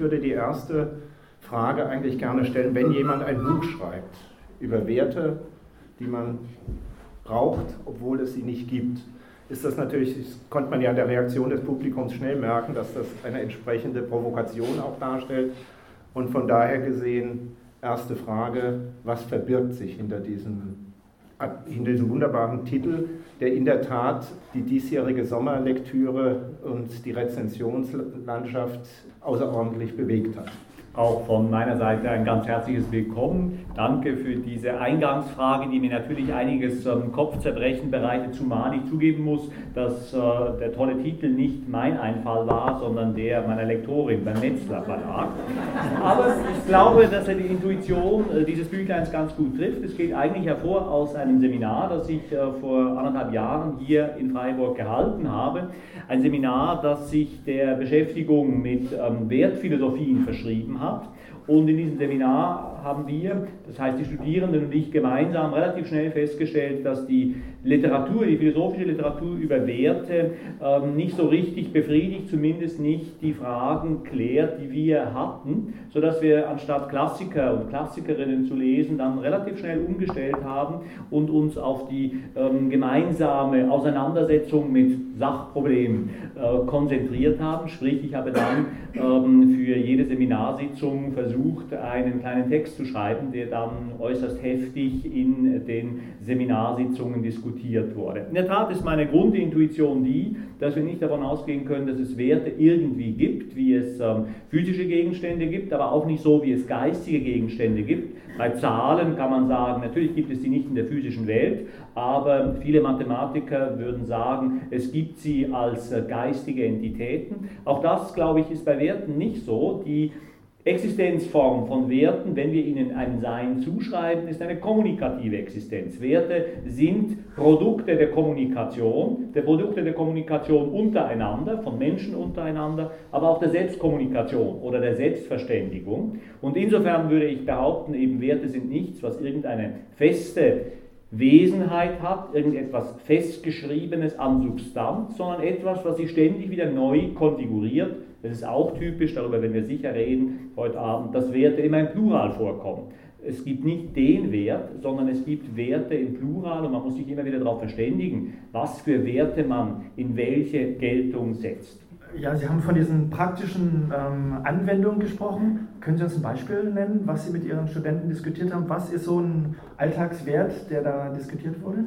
Ich würde die erste Frage eigentlich gerne stellen, wenn jemand ein Buch schreibt über Werte, die man braucht, obwohl es sie nicht gibt, ist das natürlich, das konnte man ja an der Reaktion des Publikums schnell merken, dass das eine entsprechende Provokation auch darstellt. Und von daher gesehen, erste Frage, was verbirgt sich hinter diesem hinter diesem wunderbaren Titel, der in der Tat die diesjährige Sommerlektüre und die Rezensionslandschaft außerordentlich bewegt hat. Auch von meiner Seite ein ganz herzliches Willkommen. Danke für diese Eingangsfrage, die mir natürlich einiges Kopfzerbrechen bereitet, zumal ich zugeben muss, dass äh, der tolle Titel nicht mein Einfall war, sondern der meiner Lektorin beim Netzler Verlag. Aber ich glaube, dass er die Intuition äh, dieses Büchleins ganz gut trifft. Es geht eigentlich hervor aus einem Seminar, das ich äh, vor anderthalb Jahren hier in Freiburg gehalten habe. Ein Seminar, das sich der Beschäftigung mit ähm, Wertphilosophien verschrieben hat. Und in diesem Seminar haben wir, das heißt die Studierenden und ich gemeinsam, relativ schnell festgestellt, dass die Literatur, die philosophische Literatur über Werte ähm, nicht so richtig befriedigt, zumindest nicht die Fragen klärt, die wir hatten, sodass wir anstatt Klassiker und Klassikerinnen zu lesen, dann relativ schnell umgestellt haben und uns auf die ähm, gemeinsame Auseinandersetzung mit Sachproblemen äh, konzentriert haben. Sprich, ich habe dann ähm, für jede Seminarsitzung versucht, einen kleinen Text Text zu schreiben, der dann äußerst heftig in den Seminarsitzungen diskutiert wurde. In der Tat ist meine Grundintuition die, dass wir nicht davon ausgehen können, dass es Werte irgendwie gibt, wie es ähm, physische Gegenstände gibt, aber auch nicht so, wie es geistige Gegenstände gibt. Bei Zahlen kann man sagen, natürlich gibt es die nicht in der physischen Welt, aber viele Mathematiker würden sagen, es gibt sie als äh, geistige Entitäten. Auch das, glaube ich, ist bei Werten nicht so. Die Existenzform von Werten, wenn wir ihnen ein Sein zuschreiben, ist eine kommunikative Existenz. Werte sind Produkte der Kommunikation, der Produkte der Kommunikation untereinander, von Menschen untereinander, aber auch der Selbstkommunikation oder der Selbstverständigung. Und insofern würde ich behaupten, eben Werte sind nichts, was irgendeine feste Wesenheit hat, irgendetwas Festgeschriebenes an Substanz, sondern etwas, was sich ständig wieder neu konfiguriert das ist auch typisch, darüber werden wir sicher reden heute Abend, dass Werte immer im Plural vorkommen. Es gibt nicht den Wert, sondern es gibt Werte im Plural und man muss sich immer wieder darauf verständigen, was für Werte man in welche Geltung setzt. Ja, Sie haben von diesen praktischen ähm, Anwendungen gesprochen. Können Sie uns ein Beispiel nennen, was Sie mit Ihren Studenten diskutiert haben? Was ist so ein Alltagswert, der da diskutiert wurde?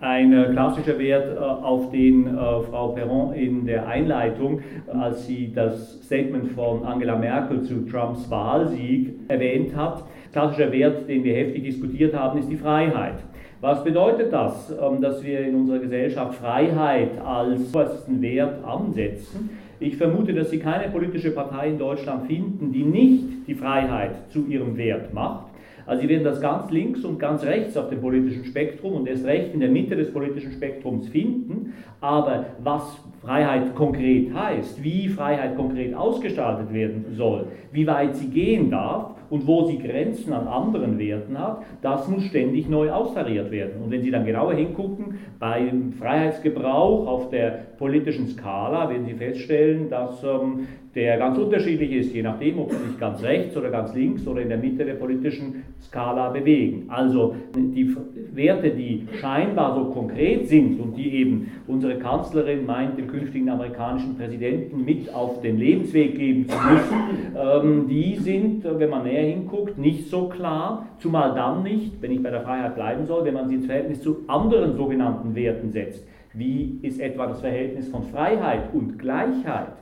Ein äh, klassischer Wert, äh, auf den äh, Frau Perron in der Einleitung, als sie das Statement von Angela Merkel zu Trumps Wahlsieg erwähnt hat. Klassischer Wert, den wir heftig diskutiert haben, ist die Freiheit. Was bedeutet das, ähm, dass wir in unserer Gesellschaft Freiheit als obersten Wert ansetzen? Ich vermute, dass Sie keine politische Partei in Deutschland finden, die nicht die Freiheit zu ihrem Wert macht. Also Sie werden das ganz links und ganz rechts auf dem politischen Spektrum und erst recht in der Mitte des politischen Spektrums finden. Aber was Freiheit konkret heißt, wie Freiheit konkret ausgestaltet werden soll, wie weit sie gehen darf, und wo sie Grenzen an anderen Werten hat, das muss ständig neu austariert werden. Und wenn Sie dann genauer hingucken, beim Freiheitsgebrauch auf der politischen Skala werden Sie feststellen, dass ähm, der ganz unterschiedlich ist, je nachdem, ob sie sich ganz rechts oder ganz links oder in der Mitte der politischen Skala bewegen. Also die Werte, die scheinbar so konkret sind und die eben unsere Kanzlerin meint, dem künftigen amerikanischen Präsidenten mit auf den Lebensweg geben zu müssen, ähm, die sind, wenn man näher hinguckt, nicht so klar, zumal dann nicht, wenn ich bei der Freiheit bleiben soll, wenn man sie ins Verhältnis zu anderen sogenannten Werten setzt. Wie ist etwa das Verhältnis von Freiheit und Gleichheit?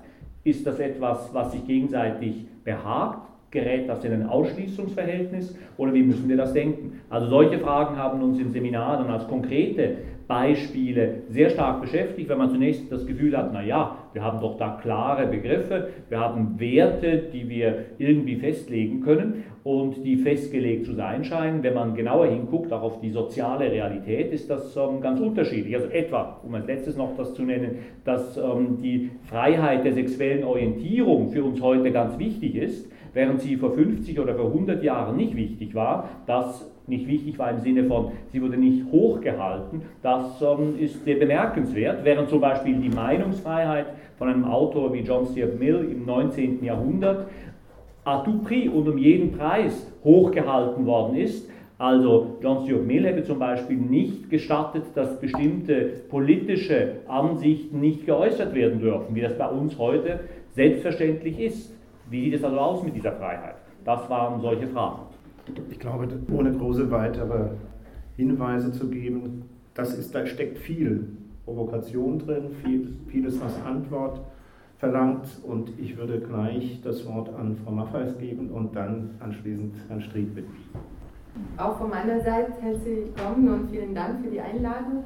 Ist das etwas, was sich gegenseitig behagt? Gerät das in ein Ausschließungsverhältnis oder wie müssen wir das denken? Also solche Fragen haben uns im Seminar dann als konkrete Beispiele sehr stark beschäftigt, wenn man zunächst das Gefühl hat, naja, wir haben doch da klare Begriffe, wir haben Werte, die wir irgendwie festlegen können und die festgelegt zu sein scheinen. Wenn man genauer hinguckt, auch auf die soziale Realität, ist das ähm, ganz unterschiedlich. Also etwa, um als letztes noch das zu nennen, dass ähm, die Freiheit der sexuellen Orientierung für uns heute ganz wichtig ist, während sie vor 50 oder vor 100 Jahren nicht wichtig war, das nicht wichtig war im Sinne von, sie wurde nicht hochgehalten, das ähm, ist sehr bemerkenswert, während zum Beispiel die Meinungsfreiheit von einem Autor wie John Stuart Mill im 19. Jahrhundert à tout prix und um jeden Preis hochgehalten worden ist. Also John Stuart Mill hätte zum Beispiel nicht gestattet, dass bestimmte politische Ansichten nicht geäußert werden dürfen, wie das bei uns heute selbstverständlich ist. Wie sieht es also aus mit dieser Freiheit? Das waren solche Fragen. Ich glaube, ohne große weitere Hinweise zu geben, das ist, da steckt viel Provokation drin, viel, vieles als Antwort verlangt und ich würde gleich das Wort an Frau Maffeis geben und dann anschließend Herrn Stried bitten. Auch von meiner Seite herzlich willkommen und vielen Dank für die Einladung.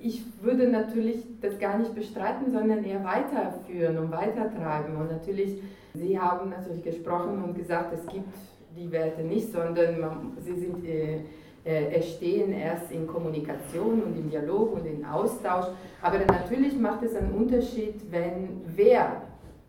Ich würde natürlich das gar nicht bestreiten, sondern eher weiterführen und weitertragen. Und natürlich, Sie haben natürlich gesprochen und gesagt, es gibt die Werte nicht, sondern man, sie sind, äh, äh, entstehen erst in Kommunikation und im Dialog und im Austausch. Aber natürlich macht es einen Unterschied, wenn wer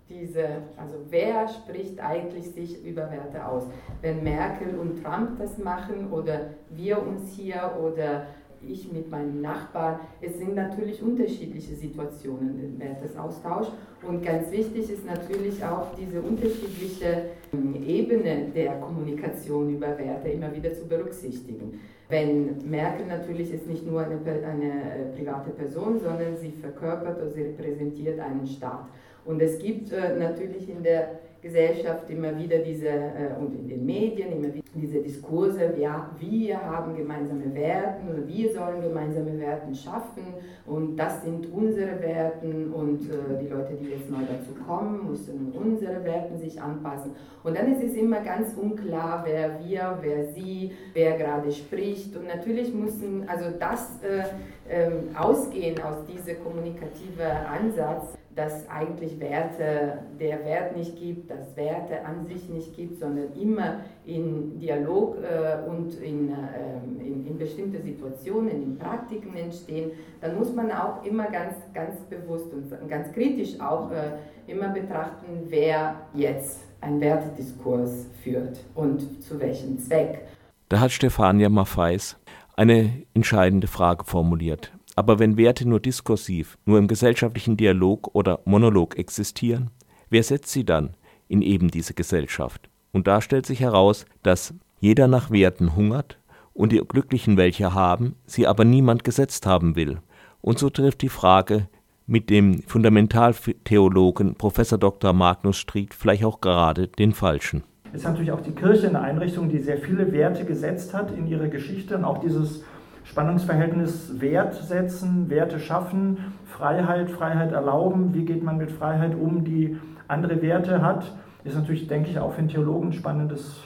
diese, also wer spricht eigentlich sich über Werte aus? Wenn Merkel und Trump das machen oder wir uns hier oder ich mit meinem Nachbarn. Es sind natürlich unterschiedliche Situationen im Wertesaustausch und ganz wichtig ist natürlich auch diese unterschiedliche ähm, Ebene der Kommunikation über Werte immer wieder zu berücksichtigen. Wenn Merkel natürlich ist nicht nur eine, eine äh, private Person, sondern sie verkörpert oder sie repräsentiert einen Staat. Und es gibt äh, natürlich in der Gesellschaft immer wieder diese, äh, und in den Medien immer wieder diese Diskurse, ja, wir haben gemeinsame Werte und wir sollen gemeinsame Werte schaffen und das sind unsere Werte und äh, die Leute, die jetzt neu dazu kommen, müssen unsere Werte sich anpassen. Und dann ist es immer ganz unklar, wer wir, wer sie, wer gerade spricht und natürlich müssen, also das äh, äh, ausgehen aus diesem kommunikativen Ansatz, dass eigentlich Werte, der Wert nicht gibt, dass Werte an sich nicht gibt, sondern immer in Dialog äh, und in, äh, in, in, bestimmte Situationen, in Praktiken entstehen, dann muss man auch immer ganz, ganz bewusst und ganz kritisch auch äh, immer betrachten, wer jetzt einen Wertediskurs führt und zu welchem Zweck. Da hat Stefania Maffeis eine entscheidende Frage formuliert. Aber wenn Werte nur diskursiv, nur im gesellschaftlichen Dialog oder Monolog existieren, wer setzt sie dann in eben diese Gesellschaft? Und da stellt sich heraus, dass jeder nach Werten hungert und die Glücklichen welche haben, sie aber niemand gesetzt haben will. Und so trifft die Frage mit dem Fundamentaltheologen Prof. Dr. Magnus Stried vielleicht auch gerade den falschen. Es ist natürlich auch die Kirche eine Einrichtung, die sehr viele Werte gesetzt hat in ihrer Geschichte und auch dieses Spannungsverhältnis Wert setzen, Werte schaffen, Freiheit, Freiheit erlauben, wie geht man mit Freiheit um, die andere Werte hat, ist natürlich, denke ich, auch für einen Theologen ein spannendes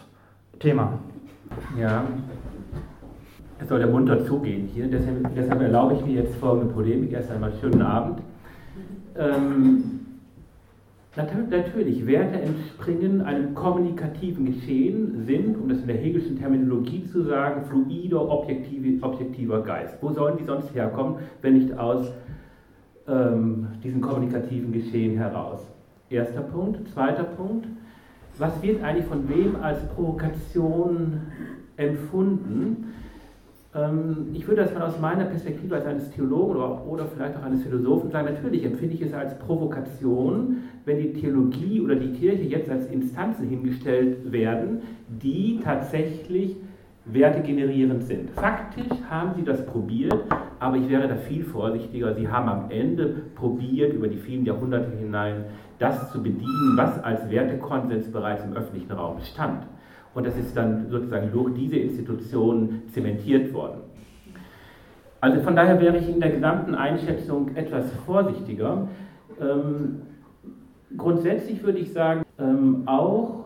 Thema. Ja, es soll ja munter zugehen hier, deshalb, deshalb erlaube ich mir jetzt folgende Polemik. Erst einmal schönen Abend. Ähm, Natürlich, Werte entspringen einem kommunikativen Geschehen, sind, um das in der Hegelschen Terminologie zu sagen, fluider, objektive, objektiver Geist. Wo sollen die sonst herkommen, wenn nicht aus ähm, diesem kommunikativen Geschehen heraus? Erster Punkt. Zweiter Punkt. Was wird eigentlich von wem als Provokation empfunden? Ähm, ich würde das mal aus meiner Perspektive als eines Theologen oder, oder vielleicht auch eines Philosophen sagen, natürlich empfinde ich es als Provokation, wenn die Theologie oder die Kirche jetzt als Instanzen hingestellt werden, die tatsächlich Werte generierend sind. Faktisch haben sie das probiert, aber ich wäre da viel vorsichtiger. Sie haben am Ende probiert, über die vielen Jahrhunderte hinein das zu bedienen, was als Wertekonsens bereits im öffentlichen Raum stand. Und das ist dann sozusagen durch diese Institutionen zementiert worden. Also von daher wäre ich in der gesamten Einschätzung etwas vorsichtiger. Ähm, grundsätzlich würde ich sagen, ähm, auch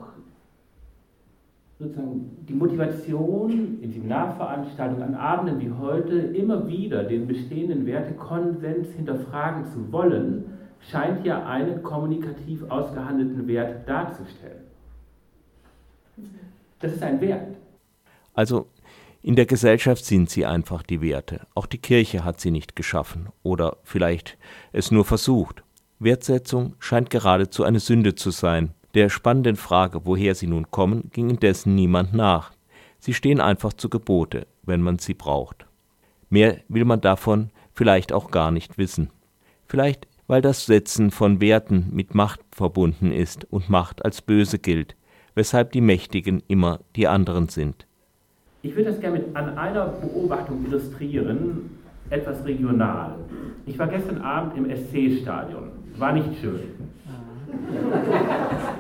sozusagen die Motivation in Seminarveranstaltungen, an Abenden wie heute, immer wieder den bestehenden Wertekonsens hinterfragen zu wollen, scheint ja einen kommunikativ ausgehandelten Wert darzustellen. Das ist ein Wert. Also in der Gesellschaft sind sie einfach die Werte. Auch die Kirche hat sie nicht geschaffen oder vielleicht es nur versucht. Wertsetzung scheint geradezu eine Sünde zu sein. Der spannenden Frage, woher sie nun kommen, ging indessen niemand nach. Sie stehen einfach zu Gebote, wenn man sie braucht. Mehr will man davon vielleicht auch gar nicht wissen. Vielleicht, weil das Setzen von Werten mit Macht verbunden ist und Macht als böse gilt, weshalb die Mächtigen immer die anderen sind. Ich würde das gerne mit an einer Beobachtung illustrieren, etwas regional. Ich war gestern Abend im SC-Stadion. War nicht schön.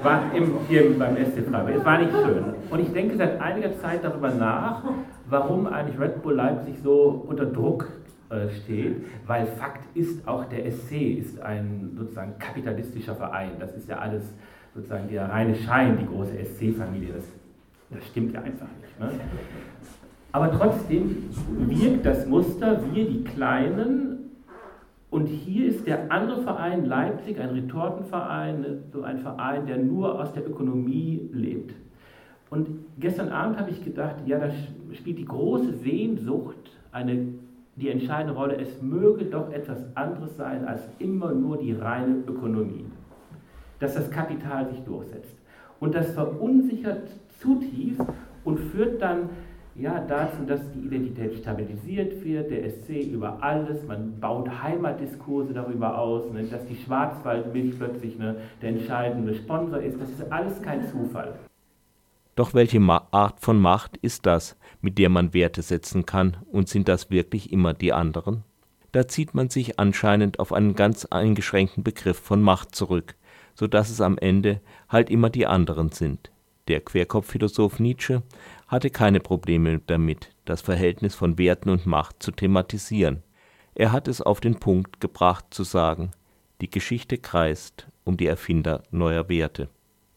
War im, hier beim SC Freiburg. Es war nicht schön. Und ich denke seit einiger Zeit darüber nach, warum eigentlich Red Bull Leipzig so unter Druck äh, steht, weil Fakt ist, auch der SC ist ein sozusagen kapitalistischer Verein. Das ist ja alles sozusagen der reine Schein, die große SC-Familie. Das, das stimmt ja einfach nicht. Ne? Aber trotzdem wirkt das Muster, wir die Kleinen, und hier ist der andere Verein Leipzig, ein Retortenverein, ne, so ein Verein, der nur aus der Ökonomie lebt. Und gestern Abend habe ich gedacht, ja, da spielt die große Sehnsucht eine, die entscheidende Rolle. Es möge doch etwas anderes sein als immer nur die reine Ökonomie. Dass das Kapital sich durchsetzt. Und das verunsichert zutiefst und führt dann ja, dazu, dass die Identität stabilisiert wird, der SC über alles, man baut Heimatdiskurse darüber aus, ne, dass die Schwarzwaldmilch plötzlich ne, der entscheidende Sponsor ist, das ist alles kein Zufall. Doch welche Art von Macht ist das, mit der man Werte setzen kann, und sind das wirklich immer die anderen? Da zieht man sich anscheinend auf einen ganz eingeschränkten Begriff von Macht zurück, so dass es am Ende halt immer die anderen sind. Der Querkopfphilosoph Nietzsche hatte keine Probleme damit, das Verhältnis von Werten und Macht zu thematisieren. Er hat es auf den Punkt gebracht zu sagen, die Geschichte kreist um die Erfinder neuer Werte.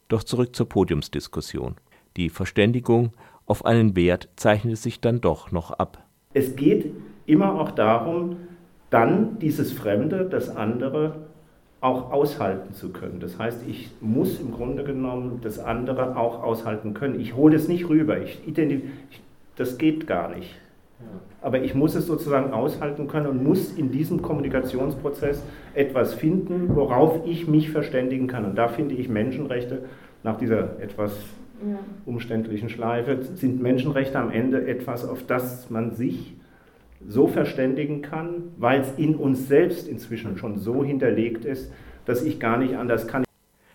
Doch zurück zur Podiumsdiskussion. Die Verständigung auf einen Wert zeichnete sich dann doch noch ab. Es geht immer auch darum, dann dieses Fremde, das andere auch aushalten zu können. Das heißt, ich muss im Grunde genommen das andere auch aushalten können. Ich hole es nicht rüber. Ich das geht gar nicht. Aber ich muss es sozusagen aushalten können und muss in diesem Kommunikationsprozess etwas finden, worauf ich mich verständigen kann. Und da finde ich Menschenrechte nach dieser etwas umständlichen Schleife, sind Menschenrechte am Ende etwas, auf das man sich so verständigen kann, weil es in uns selbst inzwischen schon so hinterlegt ist, dass ich gar nicht anders kann.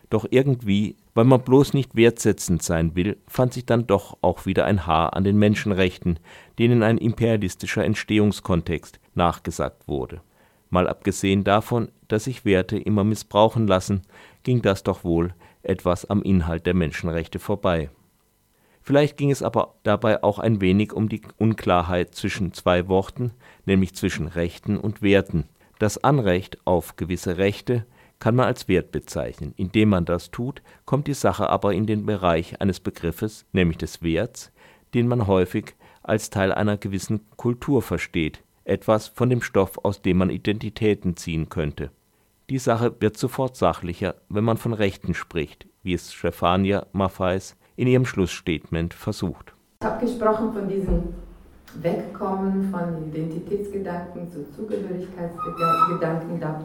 Doch irgendwie, weil man bloß nicht wertsetzend sein will, fand sich dann doch auch wieder ein Haar an den Menschenrechten, denen ein imperialistischer Entstehungskontext nachgesagt wurde. Mal abgesehen davon, dass sich Werte immer missbrauchen lassen, ging das doch wohl etwas am Inhalt der Menschenrechte vorbei. Vielleicht ging es aber dabei auch ein wenig um die Unklarheit zwischen zwei Worten, nämlich zwischen Rechten und Werten. Das Anrecht auf gewisse Rechte kann man als Wert bezeichnen. Indem man das tut, kommt die Sache aber in den Bereich eines Begriffes, nämlich des Werts, den man häufig als Teil einer gewissen Kultur versteht, etwas von dem Stoff, aus dem man Identitäten ziehen könnte. Die Sache wird sofort sachlicher, wenn man von Rechten spricht, wie es Stefania Maffeis in ihrem Schlussstatement versucht. Ich habe gesprochen von diesem Wegkommen von Identitätsgedanken zu Zugehörigkeitsgedanken. Da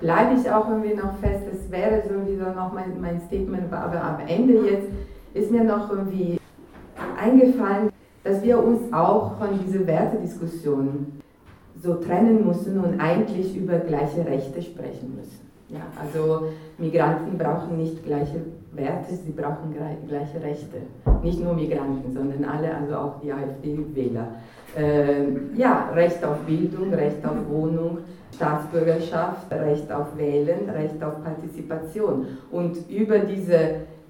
bleibe ich auch irgendwie noch fest. Es wäre so irgendwie so noch mein, mein Statement, aber am Ende jetzt ist mir noch irgendwie eingefallen, dass wir uns auch von dieser Wertediskussion so trennen müssen und eigentlich über gleiche Rechte sprechen müssen. Ja, also Migranten brauchen nicht gleiche Werte, sie brauchen gleiche Rechte. Nicht nur Migranten, sondern alle, also auch die AfD-Wähler. Äh, ja, Recht auf Bildung, Recht auf Wohnung, Staatsbürgerschaft, Recht auf Wählen, Recht auf Partizipation. Und über diese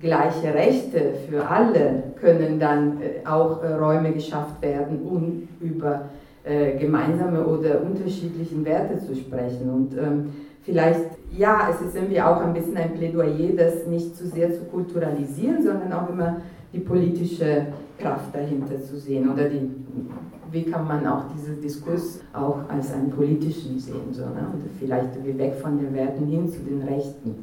gleiche Rechte für alle können dann äh, auch äh, Räume geschafft werden, um über äh, gemeinsame oder unterschiedlichen Werte zu sprechen. Und ähm, vielleicht, ja, es ist irgendwie auch ein bisschen ein Plädoyer, das nicht zu sehr zu kulturalisieren, sondern auch immer die politische Kraft dahinter zu sehen oder die, wie kann man auch diesen Diskurs auch als einen politischen sehen, so, ne? und vielleicht wie weg von den Werten hin zu den Rechten.